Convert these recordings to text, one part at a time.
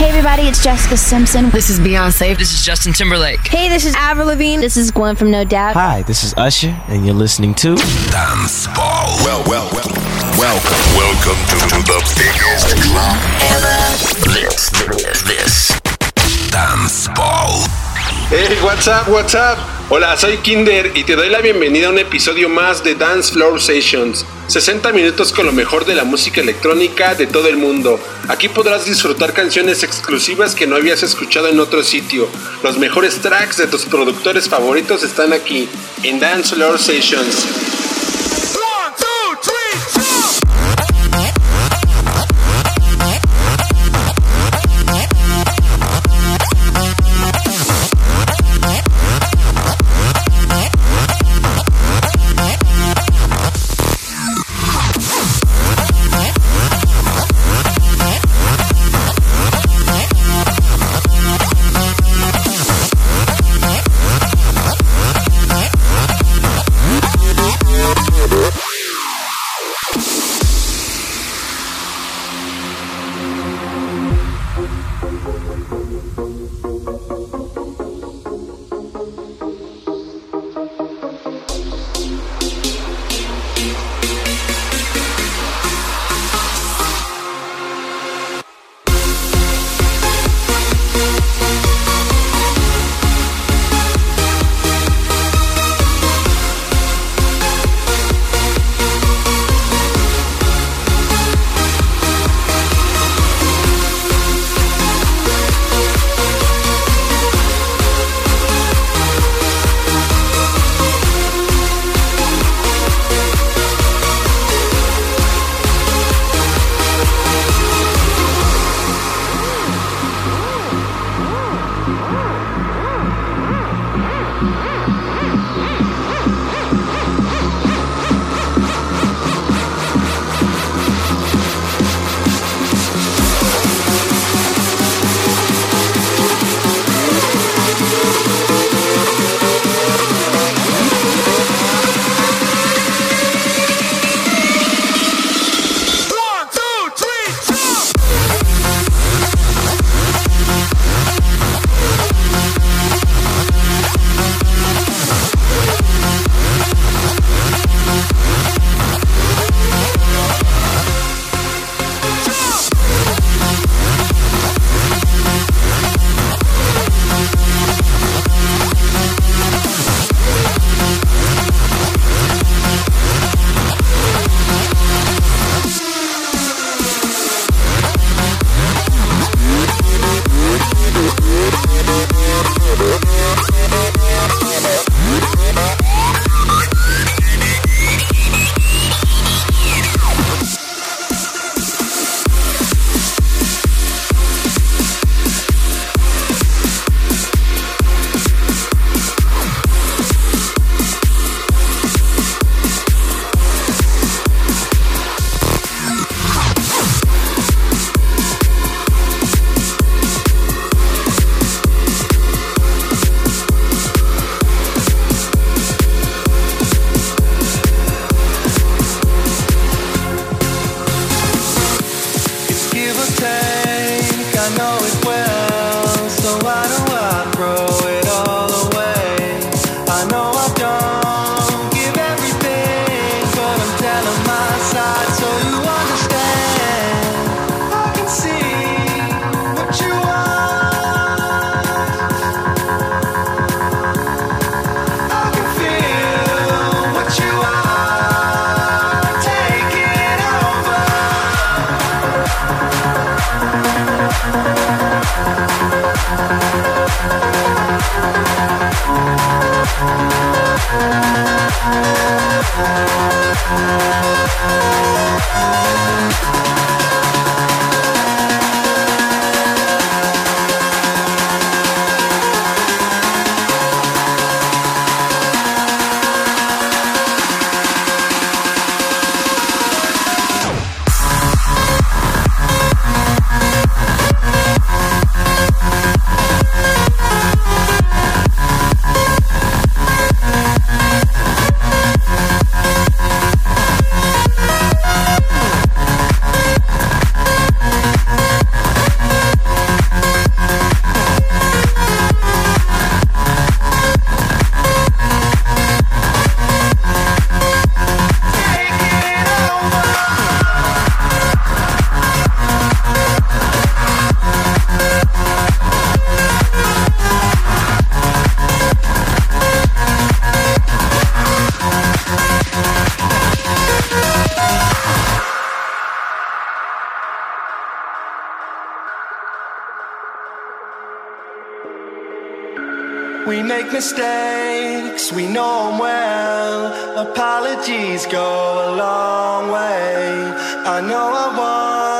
Hey everybody, it's Jessica Simpson. This is Beyonce. This is Justin Timberlake. Hey, this is Avril Lavigne. This is Gwen from No Doubt. Hi, this is Usher, and you're listening to Dance Ball. Well, well, well, welcome, welcome to, to the biggest club ever. This, this, this, Dance Ball. Hey, what's up, what's up? Hola, soy Kinder y te doy la bienvenida a un episodio más de Dance Floor Sessions. 60 minutos con lo mejor de la música electrónica de todo el mundo. Aquí podrás disfrutar canciones exclusivas que no habías escuchado en otro sitio. Los mejores tracks de tus productores favoritos están aquí, en Dance Floor Sessions. We make mistakes, we know them well. Apologies go a long way. I know I want.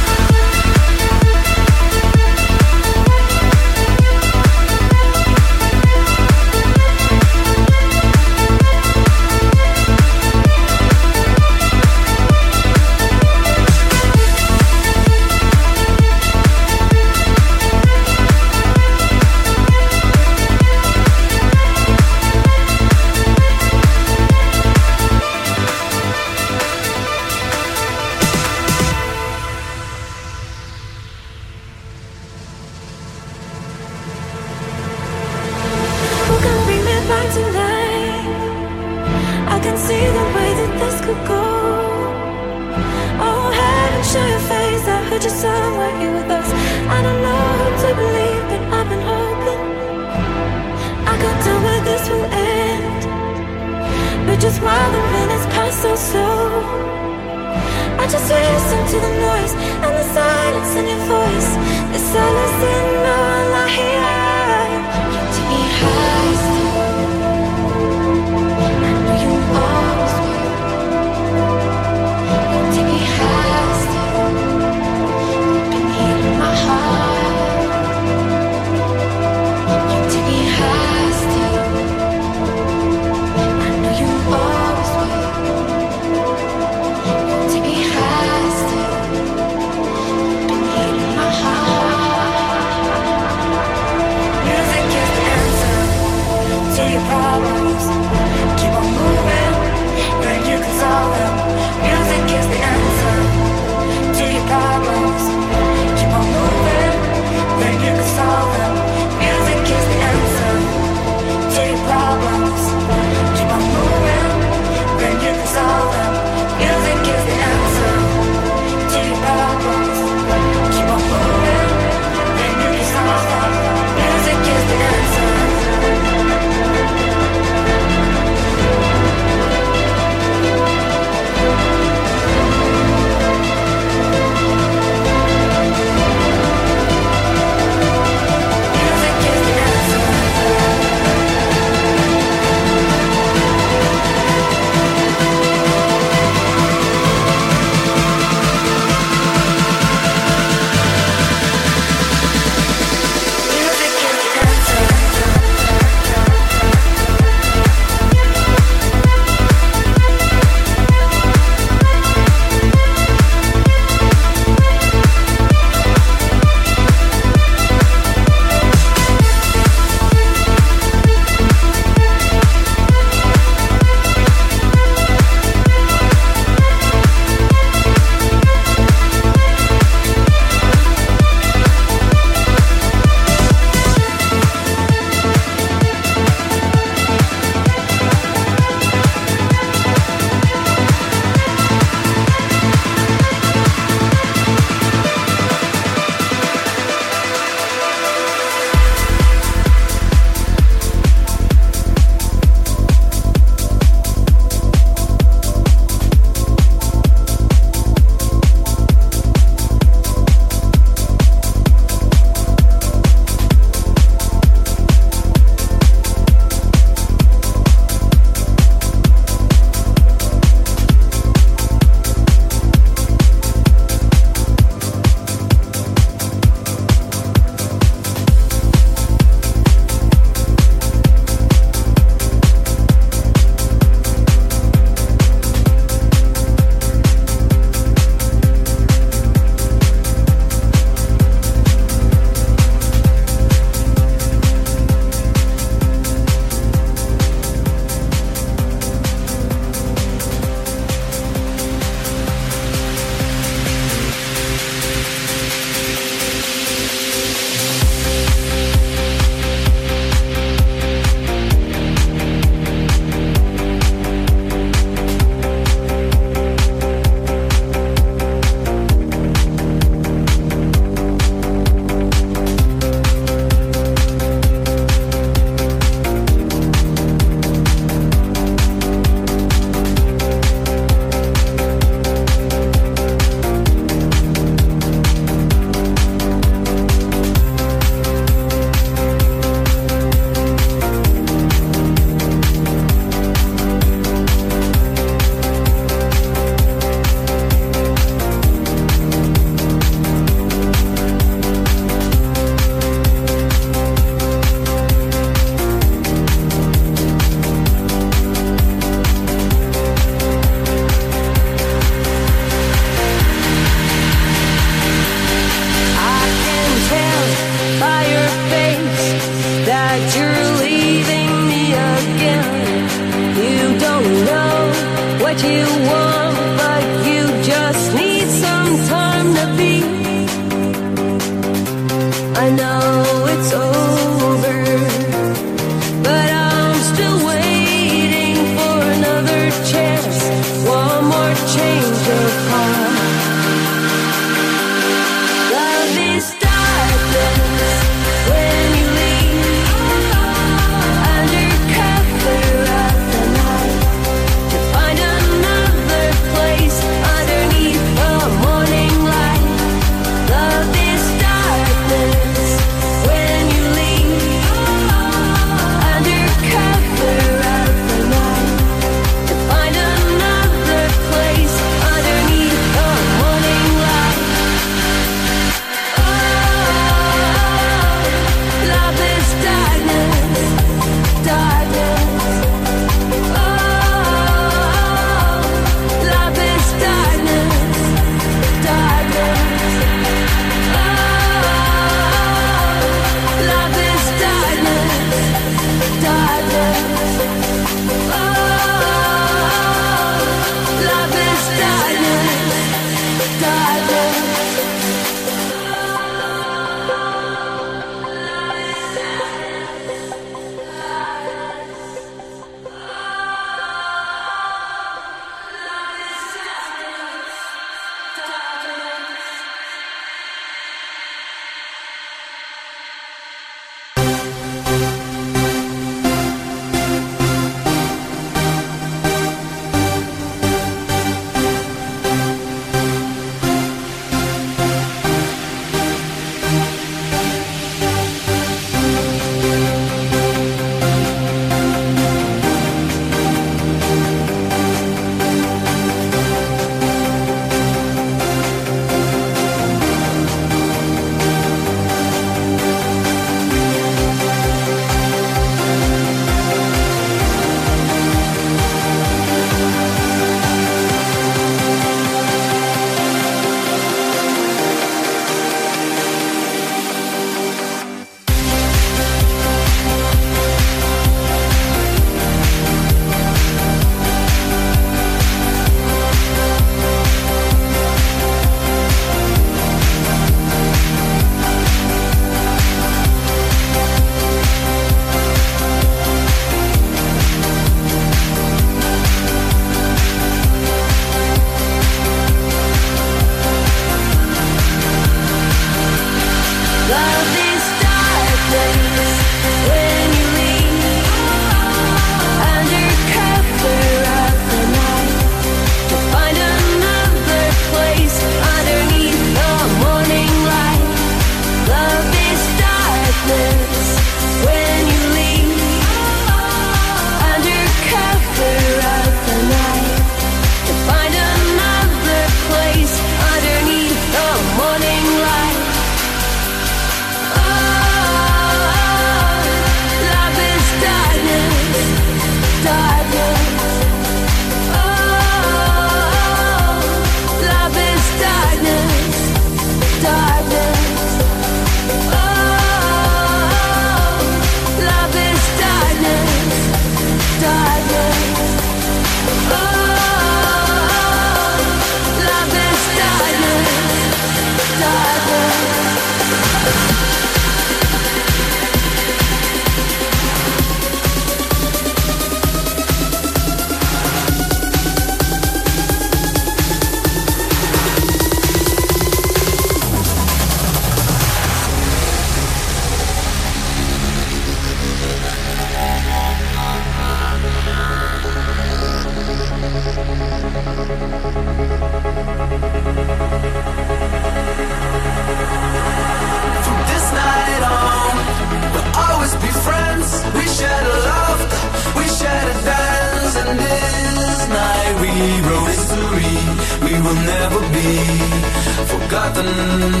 Thank you.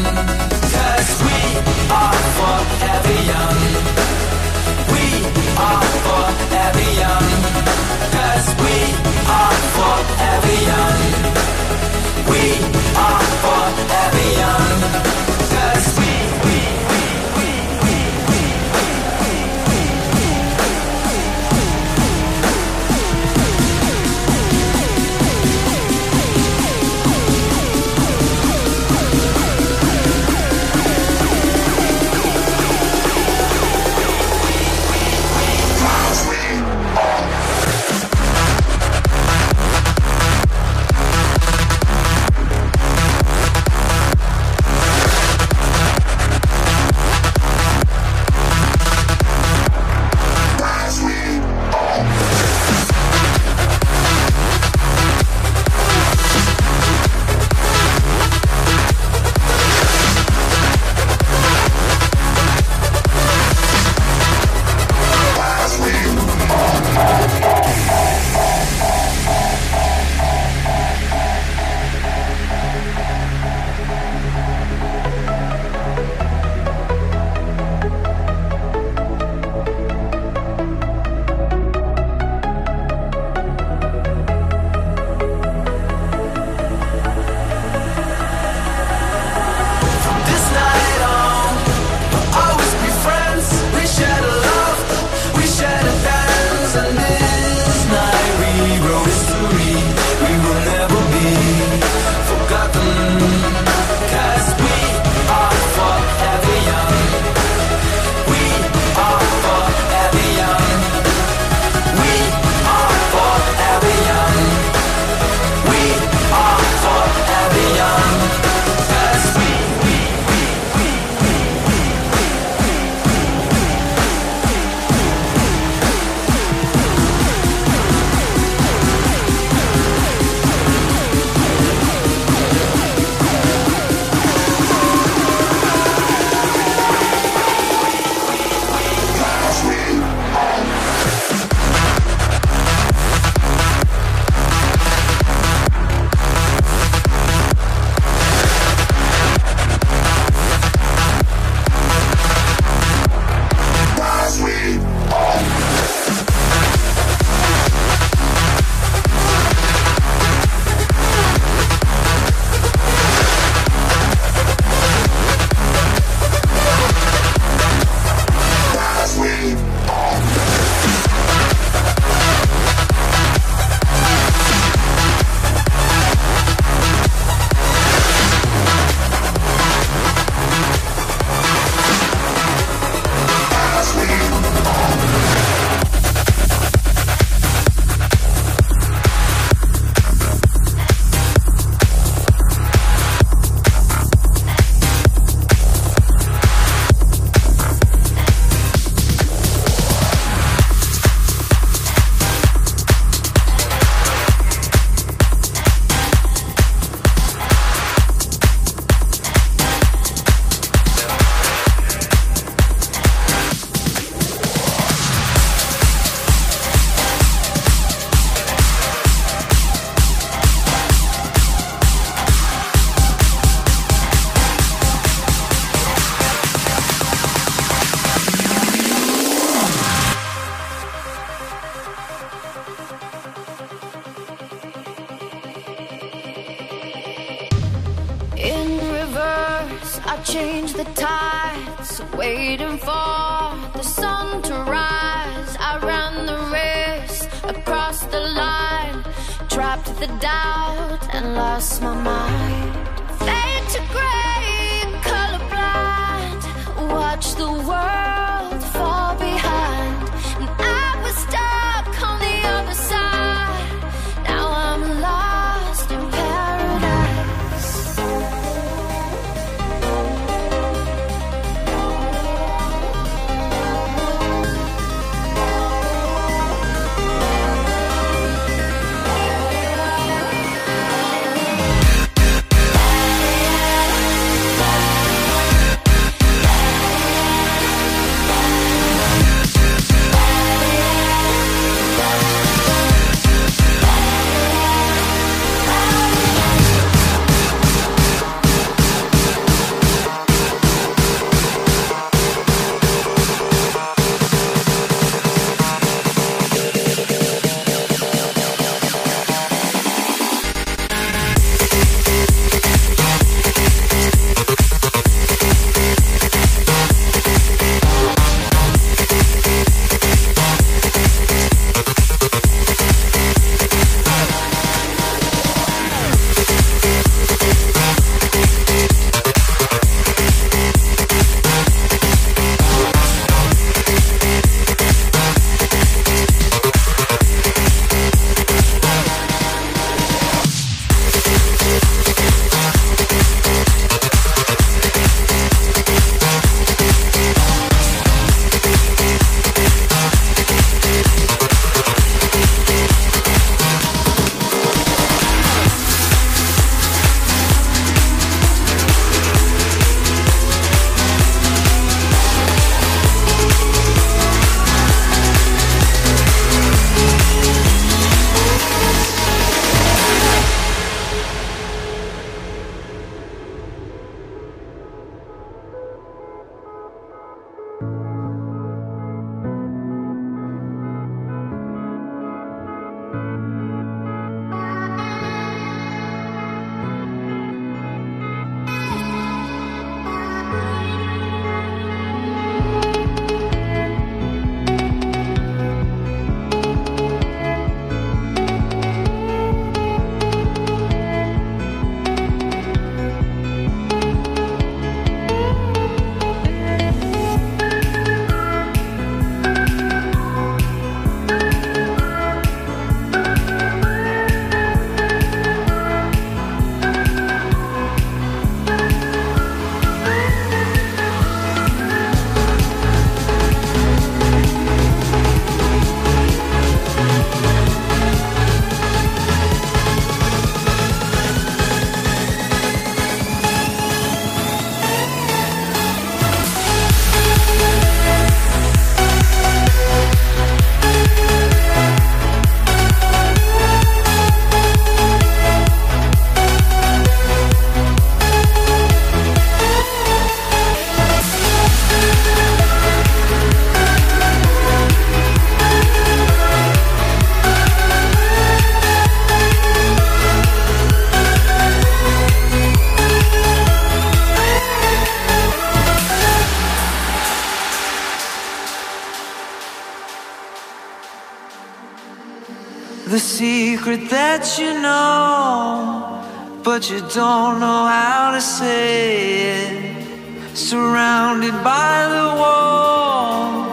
but you don't know how to say it. Surrounded by the wall,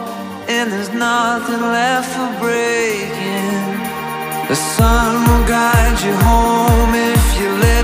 and there's nothing left for breaking. The sun will guide you home if you live.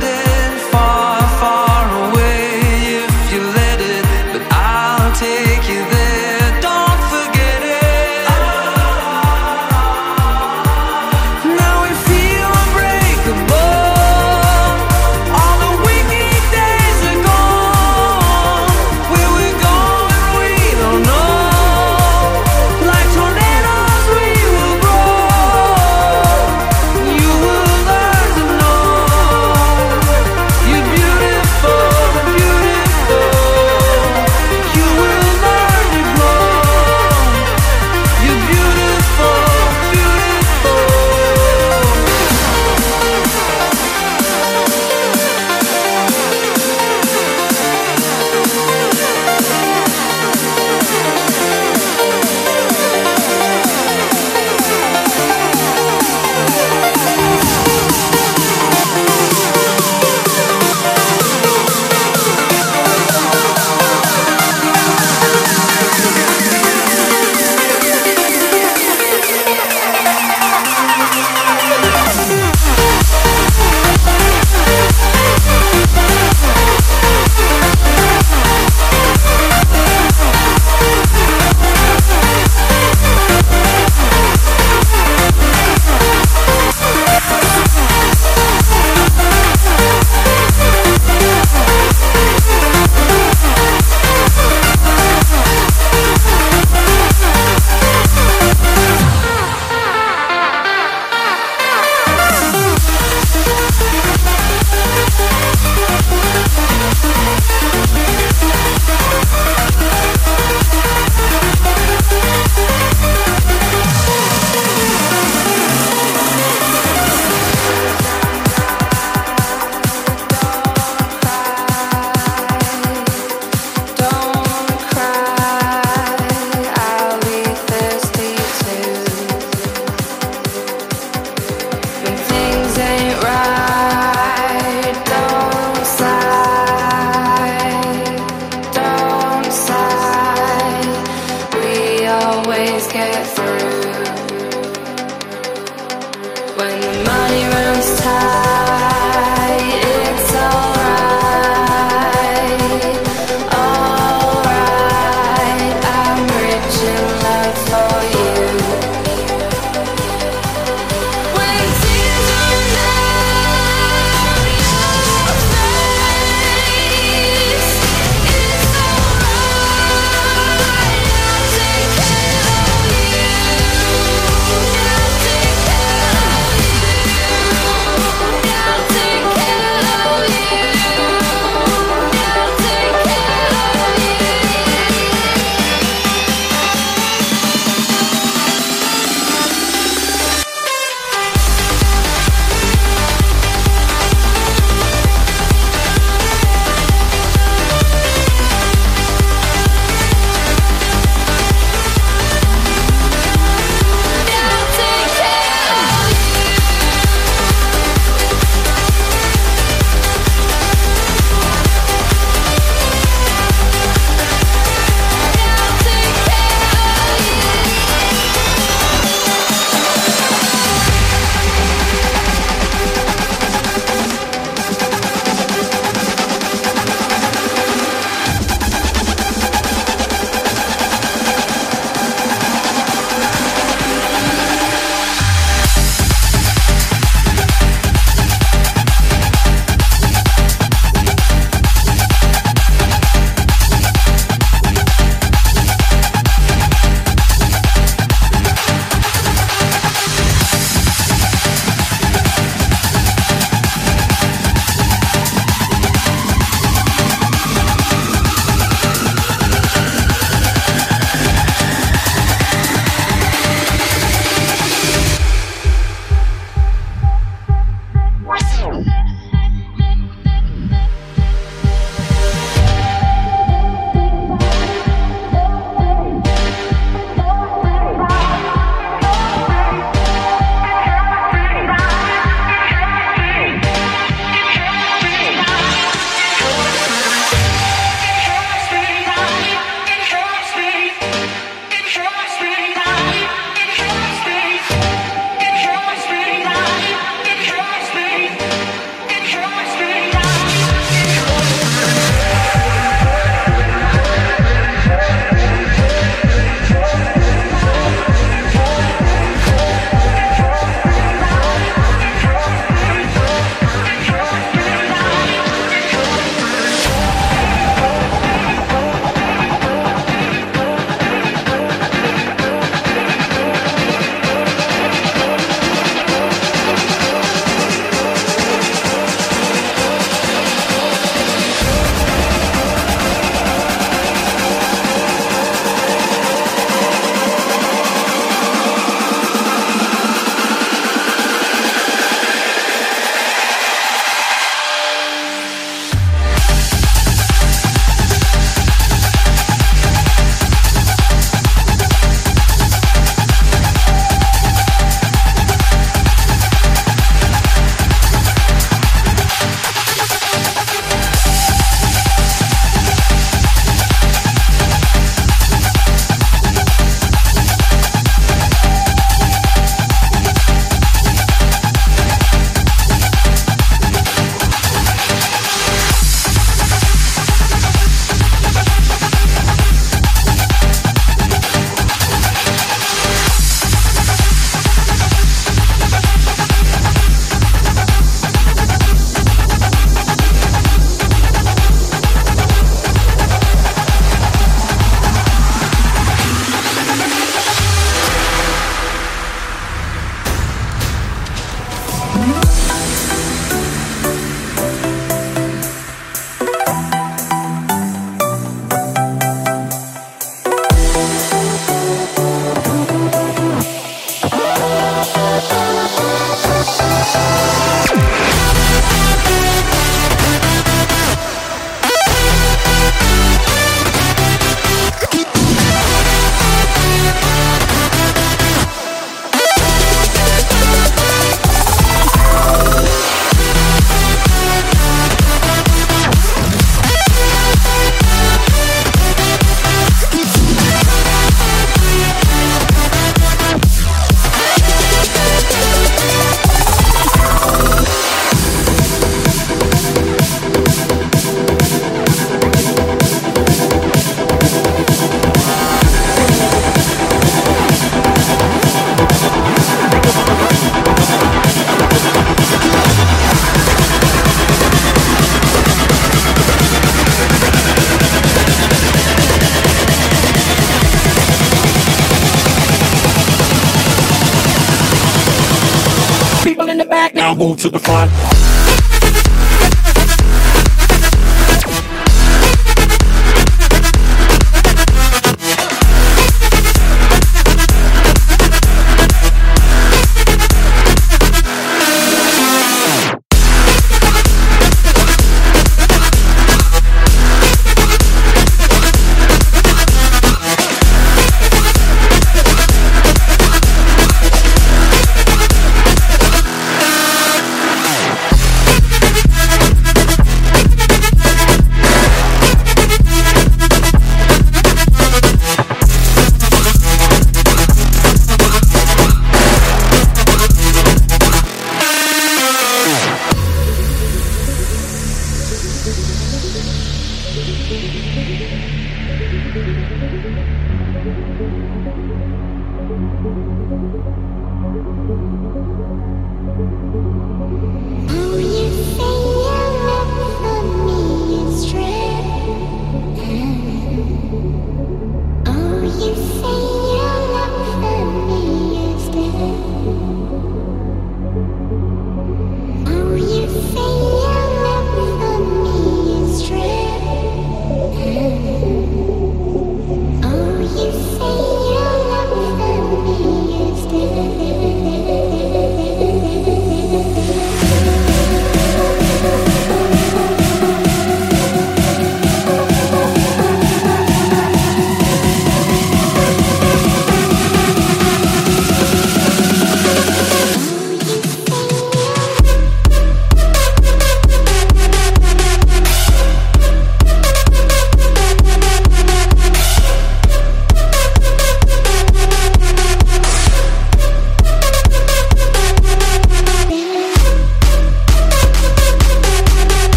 The front.